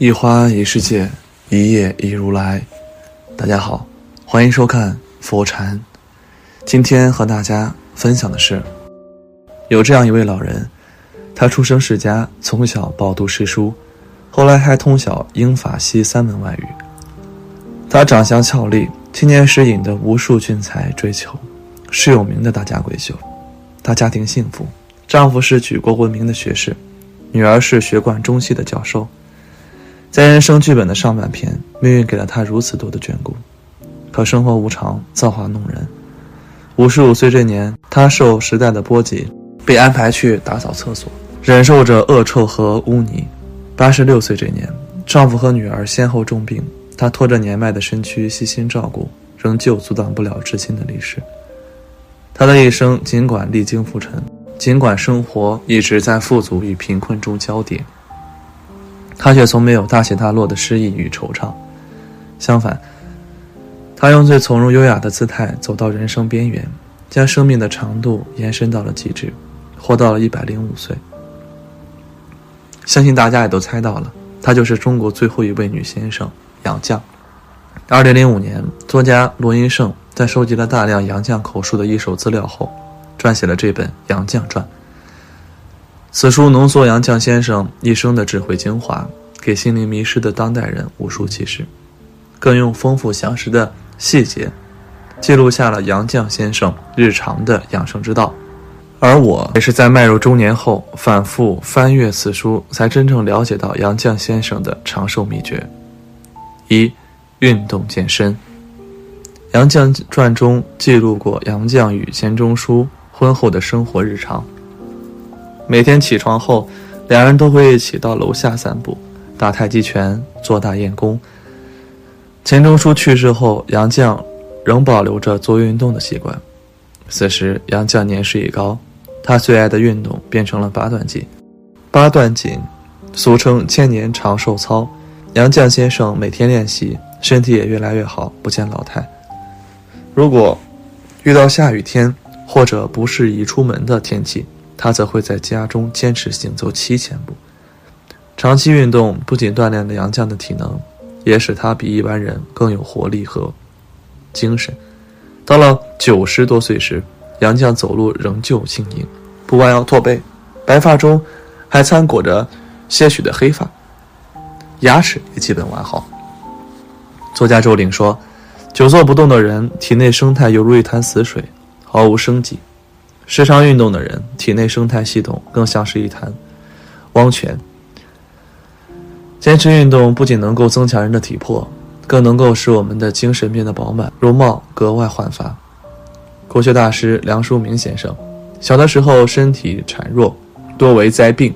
一花一世界，一叶一如来。大家好，欢迎收看佛禅。今天和大家分享的是，有这样一位老人，他出生世家，从小饱读诗书，后来还通晓英法西三门外语。他长相俏丽，青年时引得无数俊才追求，是有名的大家闺秀。她家庭幸福，丈夫是举国闻名的学士，女儿是学贯中西的教授。在人生剧本的上半篇，命运给了他如此多的眷顾，可生活无常，造化弄人。五十五岁这年，他受时代的波及，被安排去打扫厕所，忍受着恶臭和污泥。八十六岁这年，丈夫和女儿先后重病，她拖着年迈的身躯悉心照顾，仍旧阻挡不了至亲的离世。她的一生尽管历经浮沉，尽管生活一直在富足与贫困中交叠。他却从没有大起大落的失意与惆怅，相反，他用最从容优雅的姿态走到人生边缘，将生命的长度延伸到了极致，活到了一百零五岁。相信大家也都猜到了，她就是中国最后一位女先生杨绛。二零零五年，作家罗英胜在收集了大量杨绛口述的一手资料后，撰写了这本《杨绛传》。此书浓缩杨绛先生一生的智慧精华，给心灵迷失的当代人无数启示，更用丰富详实的细节，记录下了杨绛先生日常的养生之道。而我也是在迈入中年后，反复翻阅此书，才真正了解到杨绛先生的长寿秘诀：一、运动健身。《杨绛传》中记录过杨绛与钱钟书婚后的生活日常。每天起床后，两人都会一起到楼下散步、打太极拳、做大雁功。钱钟书去世后，杨绛仍保留着做运动的习惯。此时，杨绛年事已高，他最爱的运动变成了八段锦。八段锦，俗称千年长寿操。杨绛先生每天练习，身体也越来越好，不见老态。如果遇到下雨天或者不适宜出门的天气，他则会在家中坚持行走七千步。长期运动不仅锻炼了杨绛的体能，也使他比一般人更有活力和精神。到了九十多岁时，杨绛走路仍旧轻盈，不弯腰驼背，白发中还掺裹着些许的黑发，牙齿也基本完好。作家周岭说：“久坐不动的人，体内生态犹如一潭死水，毫无生机。”时常运动的人，体内生态系统更像是一潭汪泉。坚持运动不仅能够增强人的体魄，更能够使我们的精神变得饱满，容貌格外焕发。国学大师梁漱溟先生，小的时候身体孱弱，多为灾病，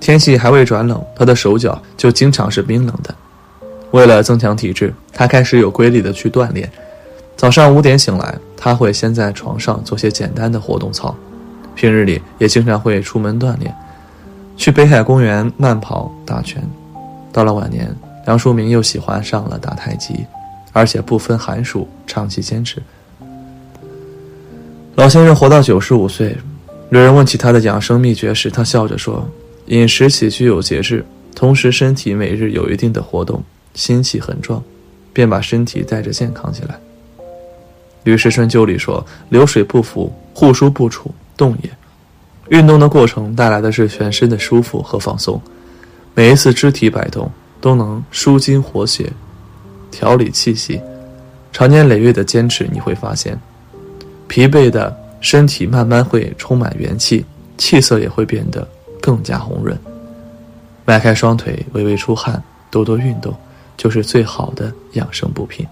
天气还未转冷，他的手脚就经常是冰冷的。为了增强体质，他开始有规律的去锻炼。早上五点醒来，他会先在床上做些简单的活动操，平日里也经常会出门锻炼，去北海公园慢跑、打拳。到了晚年，梁漱溟又喜欢上了打太极，而且不分寒暑，长期坚持。老先生活到九十五岁，有人问起他的养生秘诀时，他笑着说：“饮食起居有节制，同时身体每日有一定的活动，心气很壮，便把身体带着健康起来。”《吕氏春秋》里说：“流水不腐，户枢不处，动也。”运动的过程带来的是全身的舒服和放松，每一次肢体摆动都能舒筋活血、调理气息。长年累月的坚持，你会发现，疲惫的身体慢慢会充满元气，气色也会变得更加红润。迈开双腿，微微出汗，多多运动，就是最好的养生补品。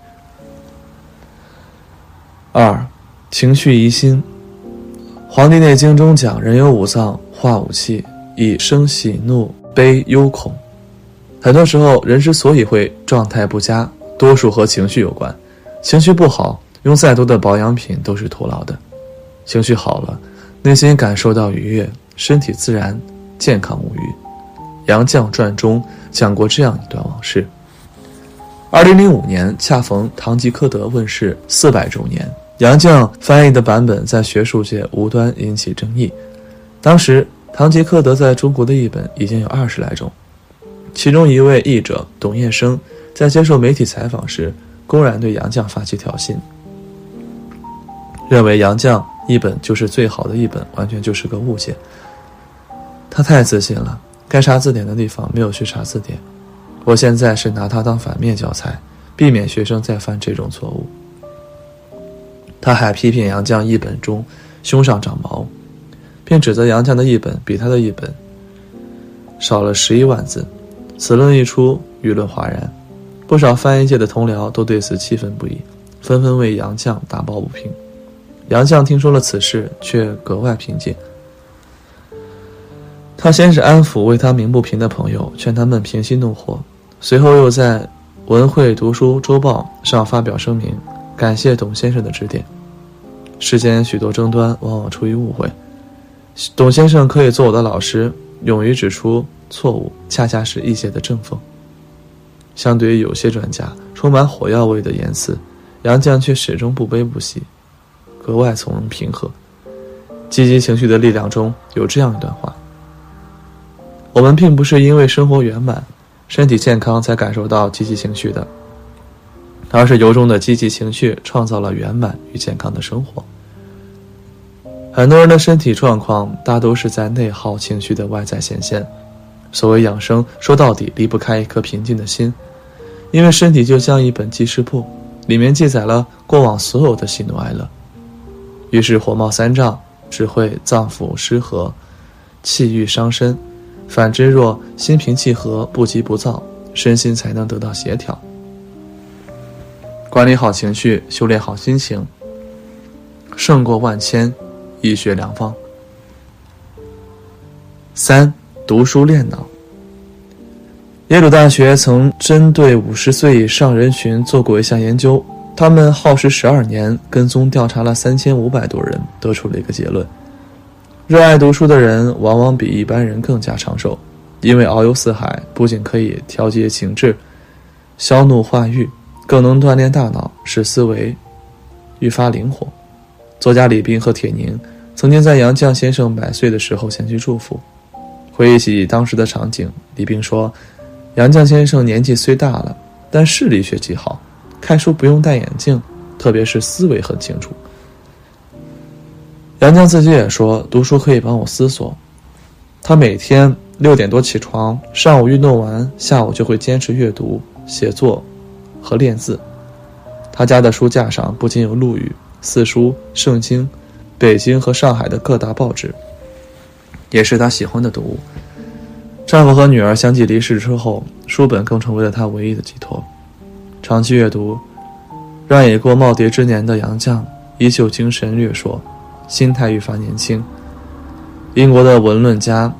二，情绪疑心。《黄帝内经》中讲，人有五脏，化五气，以生喜怒悲忧恐。很多时候，人之所以会状态不佳，多数和情绪有关。情绪不好，用再多的保养品都是徒劳的。情绪好了，内心感受到愉悦，身体自然健康无虞。《杨绛传》中讲过这样一段往事：二零零五年，恰逢《堂吉诃德》问世四百周年。杨绛翻译的版本在学术界无端引起争议。当时，《堂吉诃德》在中国的译本已经有二十来种，其中一位译者董业生在接受媒体采访时，公然对杨绛发起挑衅，认为杨绛译本就是最好的译本，完全就是个误解。他太自信了，该查字典的地方没有去查字典。我现在是拿他当反面教材，避免学生再犯这种错误。他还批评杨绛译本中胸上长毛，并指责杨绛的译本比他的一本少了十一万字。此论一出，舆论哗然，不少翻译界的同僚都对此气愤不已，纷纷为杨绛打抱不平。杨绛听说了此事，却格外平静。他先是安抚为他鸣不平的朋友，劝他们平息怒火。随后又在《文汇读书周报》上发表声明，感谢董先生的指点。世间许多争端，往往出于误会。董先生可以做我的老师，勇于指出错误，恰恰是一些的正风。相对于有些专家充满火药味的言辞，杨绛却始终不卑不喜，格外从容平和。积极情绪的力量中有这样一段话：我们并不是因为生活圆满。身体健康才感受到积极情绪的，而是由衷的积极情绪创造了圆满与健康的生活。很多人的身体状况大都是在内耗情绪的外在显现。所谓养生，说到底离不开一颗平静的心，因为身体就像一本记事簿，里面记载了过往所有的喜怒哀乐。于是火冒三丈，只会脏腑失和，气郁伤身。反之，若心平气和，不急不躁，身心才能得到协调。管理好情绪，修炼好心情，胜过万千医学良方。三、读书练脑。耶鲁大学曾针对五十岁以上人群做过一项研究，他们耗时十二年，跟踪调查了三千五百多人，得出了一个结论。热爱读书的人往往比一般人更加长寿，因为遨游四海不仅可以调节情志、消怒化郁，更能锻炼大脑，使思维愈发灵活。作家李斌和铁凝曾经在杨绛先生百岁的时候前去祝福，回忆起当时的场景，李斌说：“杨绛先生年纪虽大了，但视力却极好，看书不用戴眼镜，特别是思维很清楚。”杨绛自己也说，读书可以帮我思索。他每天六点多起床，上午运动完，下午就会坚持阅读、写作和练字。他家的书架上不仅有陆羽、四书、圣经、北京和上海的各大报纸，也是他喜欢的读物。丈夫和女儿相继离世之后，书本更成为了他唯一的寄托。长期阅读，让已过耄耋之年的杨绛依旧精神略硕。心态愈发年轻。英国的文论家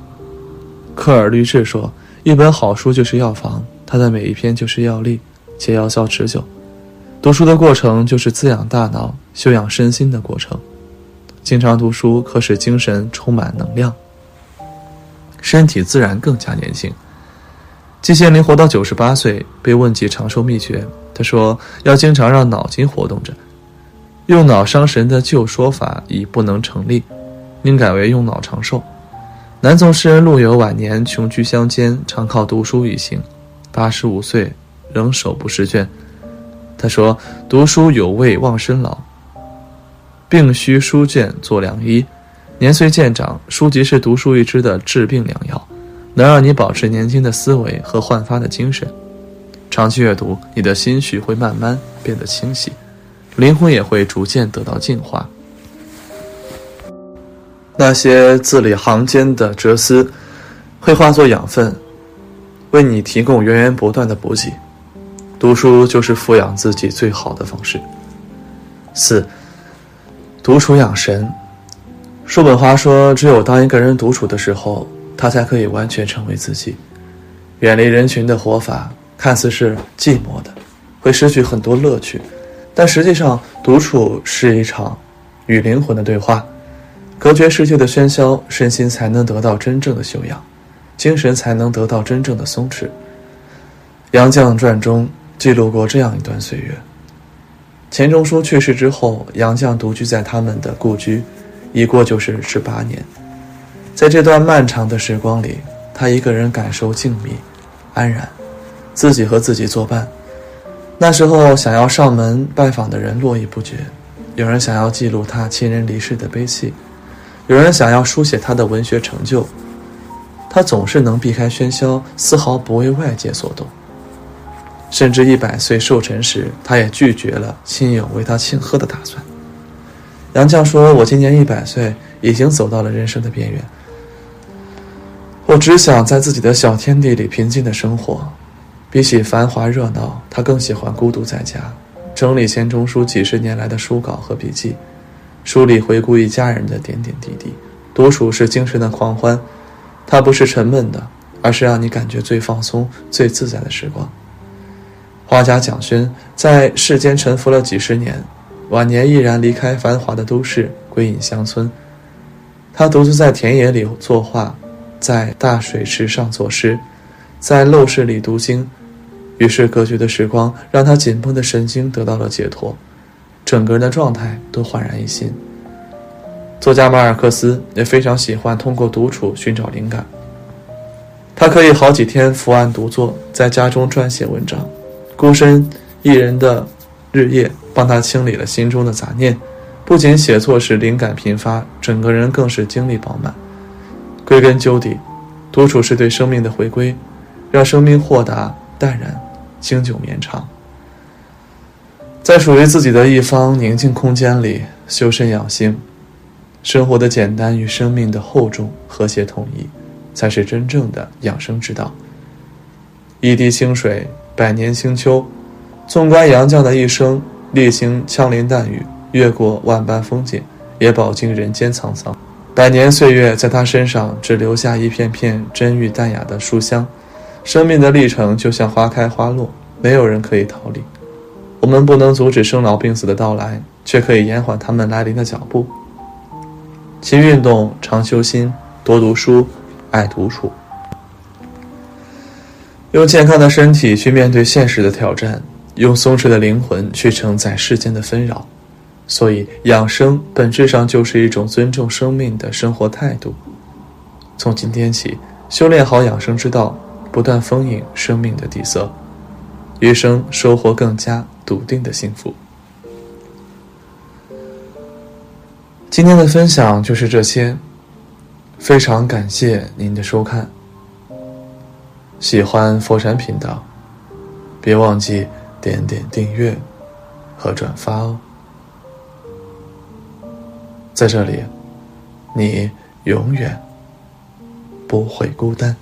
科尔律治说：“一本好书就是药房，它的每一篇就是药力，且药效持久。读书的过程就是滋养大脑、修养身心的过程。经常读书可使精神充满能量，身体自然更加年轻。”季羡林活到九十八岁，被问及长寿秘诀，他说：“要经常让脑筋活动着。”用脑伤神的旧说法已不能成立，应改为用脑长寿。南宋诗人陆游晚年穷居乡间，常靠读书一行，八十五岁仍手不释卷。他说：“读书有味忘身老，病须书卷做良医。年岁渐长，书籍是独树一帜的治病良药，能让你保持年轻的思维和焕发的精神。长期阅读，你的心绪会慢慢变得清晰。”灵魂也会逐渐得到净化。那些字里行间的哲思，会化作养分，为你提供源源不断的补给。读书就是富养自己最好的方式。四，独处养神。叔本华说：“只有当一个人独处的时候，他才可以完全成为自己。远离人群的活法，看似是寂寞的，会失去很多乐趣。”但实际上，独处是一场与灵魂的对话，隔绝世界的喧嚣，身心才能得到真正的修养，精神才能得到真正的松弛。《杨绛传》中记录过这样一段岁月：钱钟书去世之后，杨绛独居在他们的故居，一过就是十八年。在这段漫长的时光里，他一个人感受静谧，安然，自己和自己作伴。那时候，想要上门拜访的人络绎不绝，有人想要记录他亲人离世的悲戚，有人想要书写他的文学成就。他总是能避开喧嚣，丝毫不为外界所动。甚至一百岁寿辰时，他也拒绝了亲友为他庆贺的打算。杨绛说：“我今年一百岁，已经走到了人生的边缘。我只想在自己的小天地里平静的生活。比起繁华热闹，他更喜欢孤独在家，整理钱钟书几十年来的书稿和笔记，梳理回顾一家人的点点滴滴。独处是精神的狂欢。”它不是沉闷的，而是让你感觉最放松、最自在的时光。画家蒋勋在世间沉浮了几十年，晚年毅然离开繁华的都市，归隐乡村。他独自在田野里作画，在大水池上作诗，在陋室里读经。与世隔绝的时光让他紧绷的神经得到了解脱，整个人的状态都焕然一新。作家马尔克斯也非常喜欢通过独处寻找灵感。他可以好几天伏案独坐，在家中撰写文章，孤身一人的日夜帮他清理了心中的杂念。不仅写作时灵感频发，整个人更是精力饱满。归根究底，独处是对生命的回归，让生命豁达淡然，经久绵长。在属于自己的一方宁静空间里修身养性。生活的简单与生命的厚重和谐统一，才是真正的养生之道。一滴清水，百年清秋。纵观杨绛的一生，历经枪林弹雨，越过万般风景，也饱经人间沧桑。百年岁月在他身上只留下一片片真玉淡雅的书香。生命的历程就像花开花落，没有人可以逃离。我们不能阻止生老病死的到来，却可以延缓他们来临的脚步。勤运动，常修心，多读书，爱独处，用健康的身体去面对现实的挑战，用松弛的灵魂去承载世间的纷扰。所以，养生本质上就是一种尊重生命的生活态度。从今天起，修炼好养生之道，不断丰盈生命的底色，余生收获更加笃定的幸福。今天的分享就是这些，非常感谢您的收看。喜欢佛山频道，别忘记点点订阅和转发哦。在这里，你永远不会孤单。